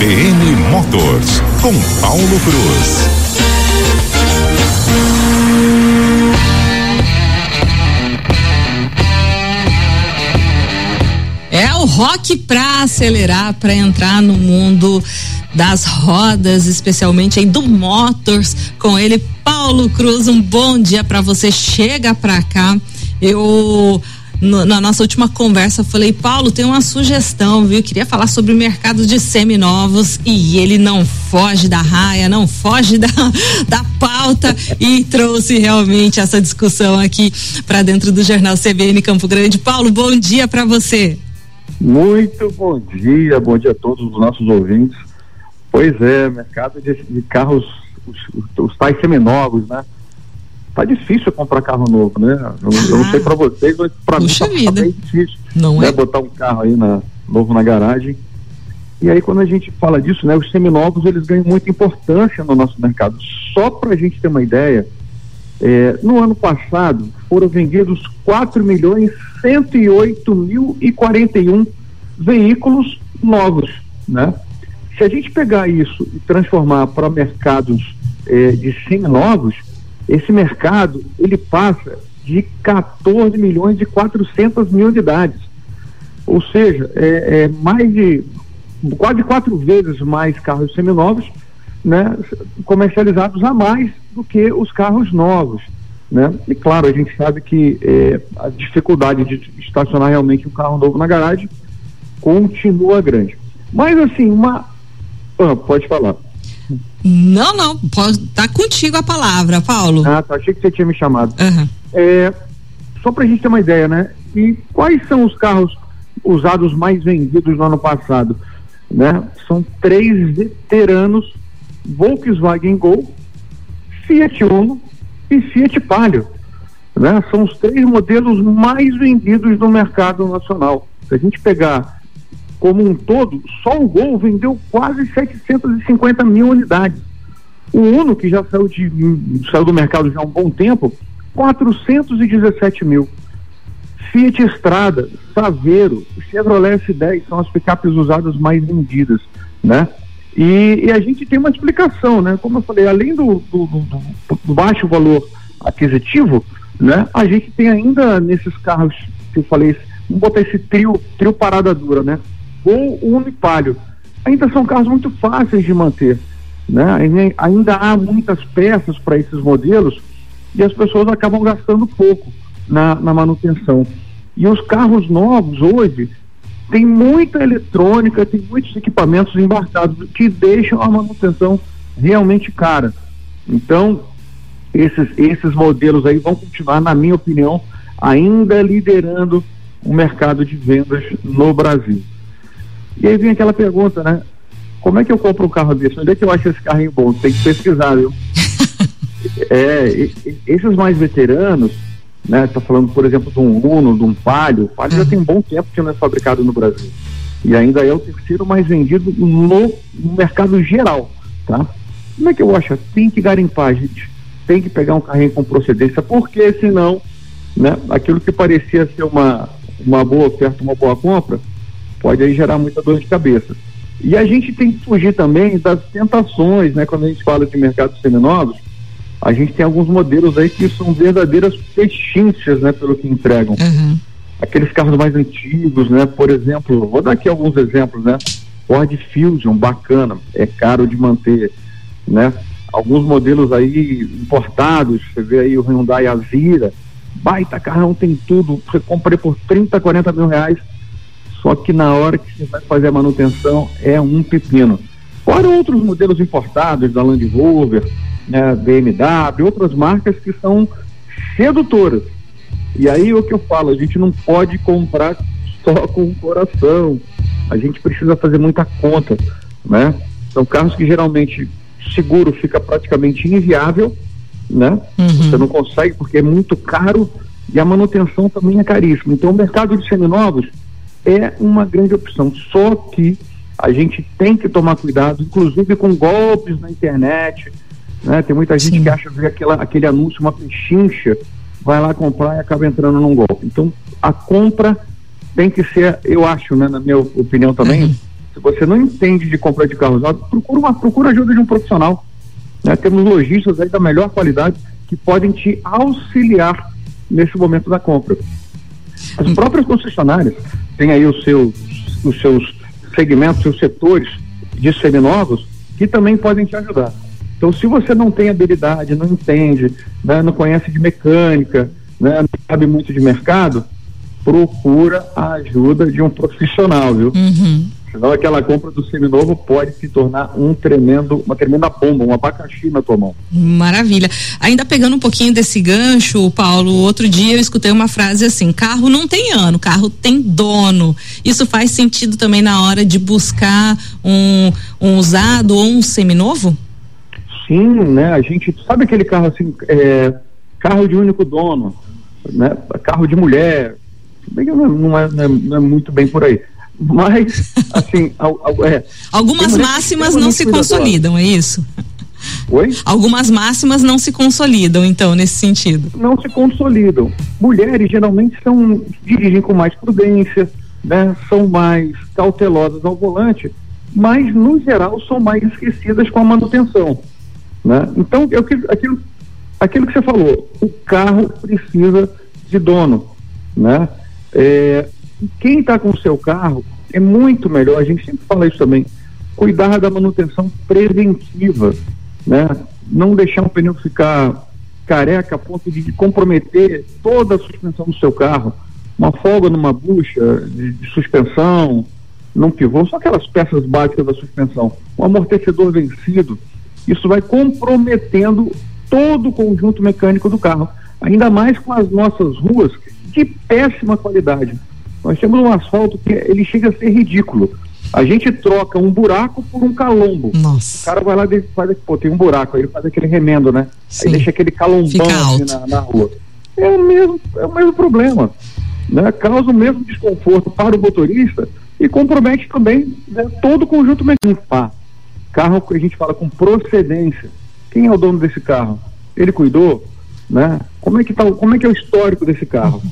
CBN Motors, com Paulo Cruz. É o rock para acelerar, para entrar no mundo das rodas, especialmente aí do Motors, com ele, Paulo Cruz. Um bom dia para você. Chega para cá. Eu no, na nossa última conversa, falei, Paulo, tem uma sugestão, viu? Queria falar sobre o mercado de seminovos e ele não foge da raia, não foge da, da pauta e trouxe realmente essa discussão aqui para dentro do Jornal CBN Campo Grande. Paulo, bom dia para você. Muito bom dia, bom dia a todos os nossos ouvintes. Pois é, mercado de, de carros, os, os, os tais seminovos, né? Tá difícil comprar carro novo, né? Eu, ah, eu não sei para vocês, mas para mim tá, tá bem difícil. Não né? é? Botar um carro aí na, novo na garagem. E aí quando a gente fala disso, né, os seminovos eles ganham muita importância no nosso mercado. Só para a gente ter uma ideia, é, no ano passado foram vendidos 4 milhões 108 mil e 41 veículos novos, né? Se a gente pegar isso e transformar para mercados é, de seminovos, esse mercado, ele passa de 14 milhões e 400 mil unidades. Ou seja, é, é mais de quase quatro vezes mais carros seminovos né, comercializados a mais do que os carros novos. Né? E claro, a gente sabe que é, a dificuldade de estacionar realmente um carro novo na garagem continua grande. Mas assim, uma. Ah, pode falar. Não, não, pode tá contigo a palavra, Paulo. Ah, tá, achei que você tinha me chamado. Uhum. É, só pra gente ter uma ideia, né? E quais são os carros usados mais vendidos no ano passado? Né? São três veteranos Volkswagen Gol, Fiat Uno e Fiat Palio. Né? São os três modelos mais vendidos no mercado nacional. Se a gente pegar como um todo, só o Gol vendeu quase 750 mil unidades. O Uno, que já saiu, de, saiu do mercado já há um bom tempo, 417 mil. Fiat Estrada, Saveiro, Chevrolet S10 são as picapes usadas mais vendidas, né? E, e, a gente tem uma explicação, né? Como eu falei, além do, do, do, do, baixo valor aquisitivo, né? A gente tem ainda nesses carros que eu falei, vamos botar esse trio, trio parada dura, né? Ou o Unipalio. Ainda são carros muito fáceis de manter. Né? Ainda há muitas peças para esses modelos e as pessoas acabam gastando pouco na, na manutenção. E os carros novos hoje têm muita eletrônica, tem muitos equipamentos embarcados que deixam a manutenção realmente cara. Então, esses, esses modelos aí vão continuar, na minha opinião, ainda liderando o mercado de vendas no Brasil. E aí vem aquela pergunta, né? Como é que eu compro um carro desse? Onde é que eu acho esse carrinho bom? Tem que pesquisar, viu? é, esses mais veteranos, né? Tá falando, por exemplo, de um Uno, de um Palio. O Palio já uhum. tem um bom tempo que não é fabricado no Brasil. E ainda é o terceiro mais vendido no, no mercado geral, tá? Como é que eu acho? Tem que garimpar, gente. Tem que pegar um carrinho com procedência, porque senão, né? Aquilo que parecia ser uma, uma boa oferta, uma boa compra, pode aí gerar muita dor de cabeça. E a gente tem que fugir também das tentações, né? Quando a gente fala de mercados seminovos, a gente tem alguns modelos aí que são verdadeiras pechinchas, né? Pelo que entregam. Uhum. Aqueles carros mais antigos, né? Por exemplo, vou dar aqui alguns exemplos, né? Ford Fusion, bacana, é caro de manter, né? Alguns modelos aí importados, você vê aí o Hyundai Azira, baita carrão, tem tudo, você comprei por 30, 40 mil reais, só que na hora que você vai fazer a manutenção é um pepino. Fora outros modelos importados da Land Rover, né, BMW, outras marcas que são sedutoras. E aí o que eu falo, a gente não pode comprar só com o coração. A gente precisa fazer muita conta, né? São carros que geralmente seguro fica praticamente inviável, né? Uhum. Você não consegue porque é muito caro e a manutenção também é caríssima. Então o mercado de seminovos é uma grande opção. Só que a gente tem que tomar cuidado, inclusive com golpes na internet. Né? Tem muita gente Sim. que acha que aquela, aquele anúncio, uma pechincha, vai lá comprar e acaba entrando num golpe. Então, a compra tem que ser, eu acho, né, na minha opinião também, uhum. Se você não entende de compra de carro usado, procura, uma, procura ajuda de um profissional. Né? Temos lojistas aí da melhor qualidade que podem te auxiliar nesse momento da compra. As hum. próprias concessionárias têm aí os seus, os seus segmentos, seus setores de seminovos que também podem te ajudar. Então, se você não tem habilidade, não entende, né, não conhece de mecânica, né, não sabe muito de mercado, procura a ajuda de um profissional, viu? Uhum. Senão aquela compra do seminovo pode se tornar um tremendo, uma tremenda bomba, um abacaxi na tua mão. Maravilha. Ainda pegando um pouquinho desse gancho, Paulo, outro dia eu escutei uma frase assim: carro não tem ano, carro tem dono. Isso faz sentido também na hora de buscar um, um usado ou um seminovo? Sim, né? A gente sabe aquele carro assim, é, carro de único dono, né? Carro de mulher. Bem não, não, é, não, é, não é muito bem por aí mas, assim. é, Algumas máximas não se consolidam, é isso? Oi? Algumas máximas não se consolidam, então, nesse sentido. Não se consolidam. Mulheres geralmente são, dirigem com mais prudência, né? São mais cautelosas ao volante, mas, no geral, são mais esquecidas com a manutenção. Né? Então, eu, aquilo, aquilo que você falou, o carro precisa de dono. Né? É, quem está com o seu carro é muito melhor, a gente sempre fala isso também, cuidar da manutenção preventiva, né? Não deixar o pneu ficar careca a ponto de comprometer toda a suspensão do seu carro. Uma folga numa bucha de, de suspensão, num pivô, só aquelas peças básicas da suspensão. Um amortecedor vencido, isso vai comprometendo todo o conjunto mecânico do carro. Ainda mais com as nossas ruas de péssima qualidade. Nós temos um asfalto que ele chega a ser ridículo. A gente troca um buraco por um calombo. Nossa. O cara vai lá e faz, pô, tem um buraco, aí ele faz aquele remendo, né? Sim. Aí deixa aquele calombão assim na, na, rua. É o mesmo, é o mesmo problema. Né? Causa o mesmo desconforto para o motorista e compromete também né, todo o conjunto mecânico. Carro que a gente fala com procedência. Quem é o dono desse carro? Ele cuidou? Né? Como é que tá, como é que é o histórico desse carro?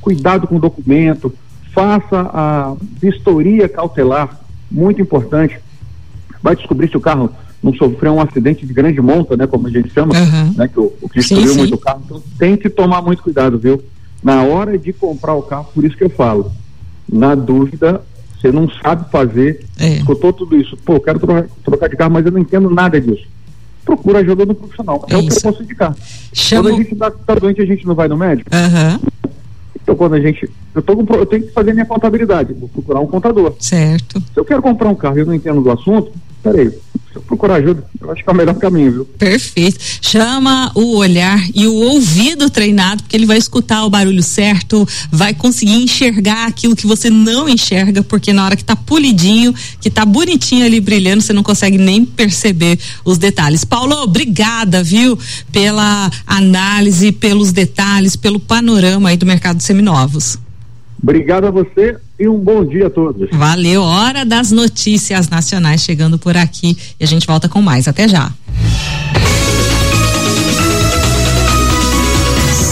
Cuidado com o documento, faça a vistoria cautelar, muito importante. Vai descobrir se o carro não sofreu um acidente de grande monta, né, como a gente chama, uhum. né, que o, o que destruiu sim, muito o carro. Então tem que tomar muito cuidado, viu? Na hora de comprar o carro, por isso que eu falo, na dúvida, você não sabe fazer, é. escutou tudo isso, pô, quero trocar, trocar, de carro, mas eu não entendo nada disso. Procura ajuda do profissional. É, é o que eu posso indicar. Quando a gente está tá doente, a gente não vai no médico. Uhum. Então, quando a gente. Eu, tô eu tenho que fazer minha contabilidade, vou procurar um contador. Certo. Se eu quero comprar um carro e eu não entendo do assunto, peraí, procurar ajuda, eu acho que é o melhor caminho, viu? Perfeito. Chama o olhar e o ouvido treinado, porque ele vai escutar o barulho certo, vai conseguir enxergar aquilo que você não enxerga, porque na hora que tá polidinho, que tá bonitinho ali brilhando, você não consegue nem perceber os detalhes. Paulo, obrigada, viu, pela análise, pelos detalhes, pelo panorama aí do mercado de seminovos. Obrigado a você e um bom dia a todos. Valeu, hora das notícias nacionais chegando por aqui e a gente volta com mais. Até já.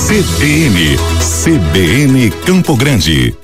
CBN, CBN Campo Grande.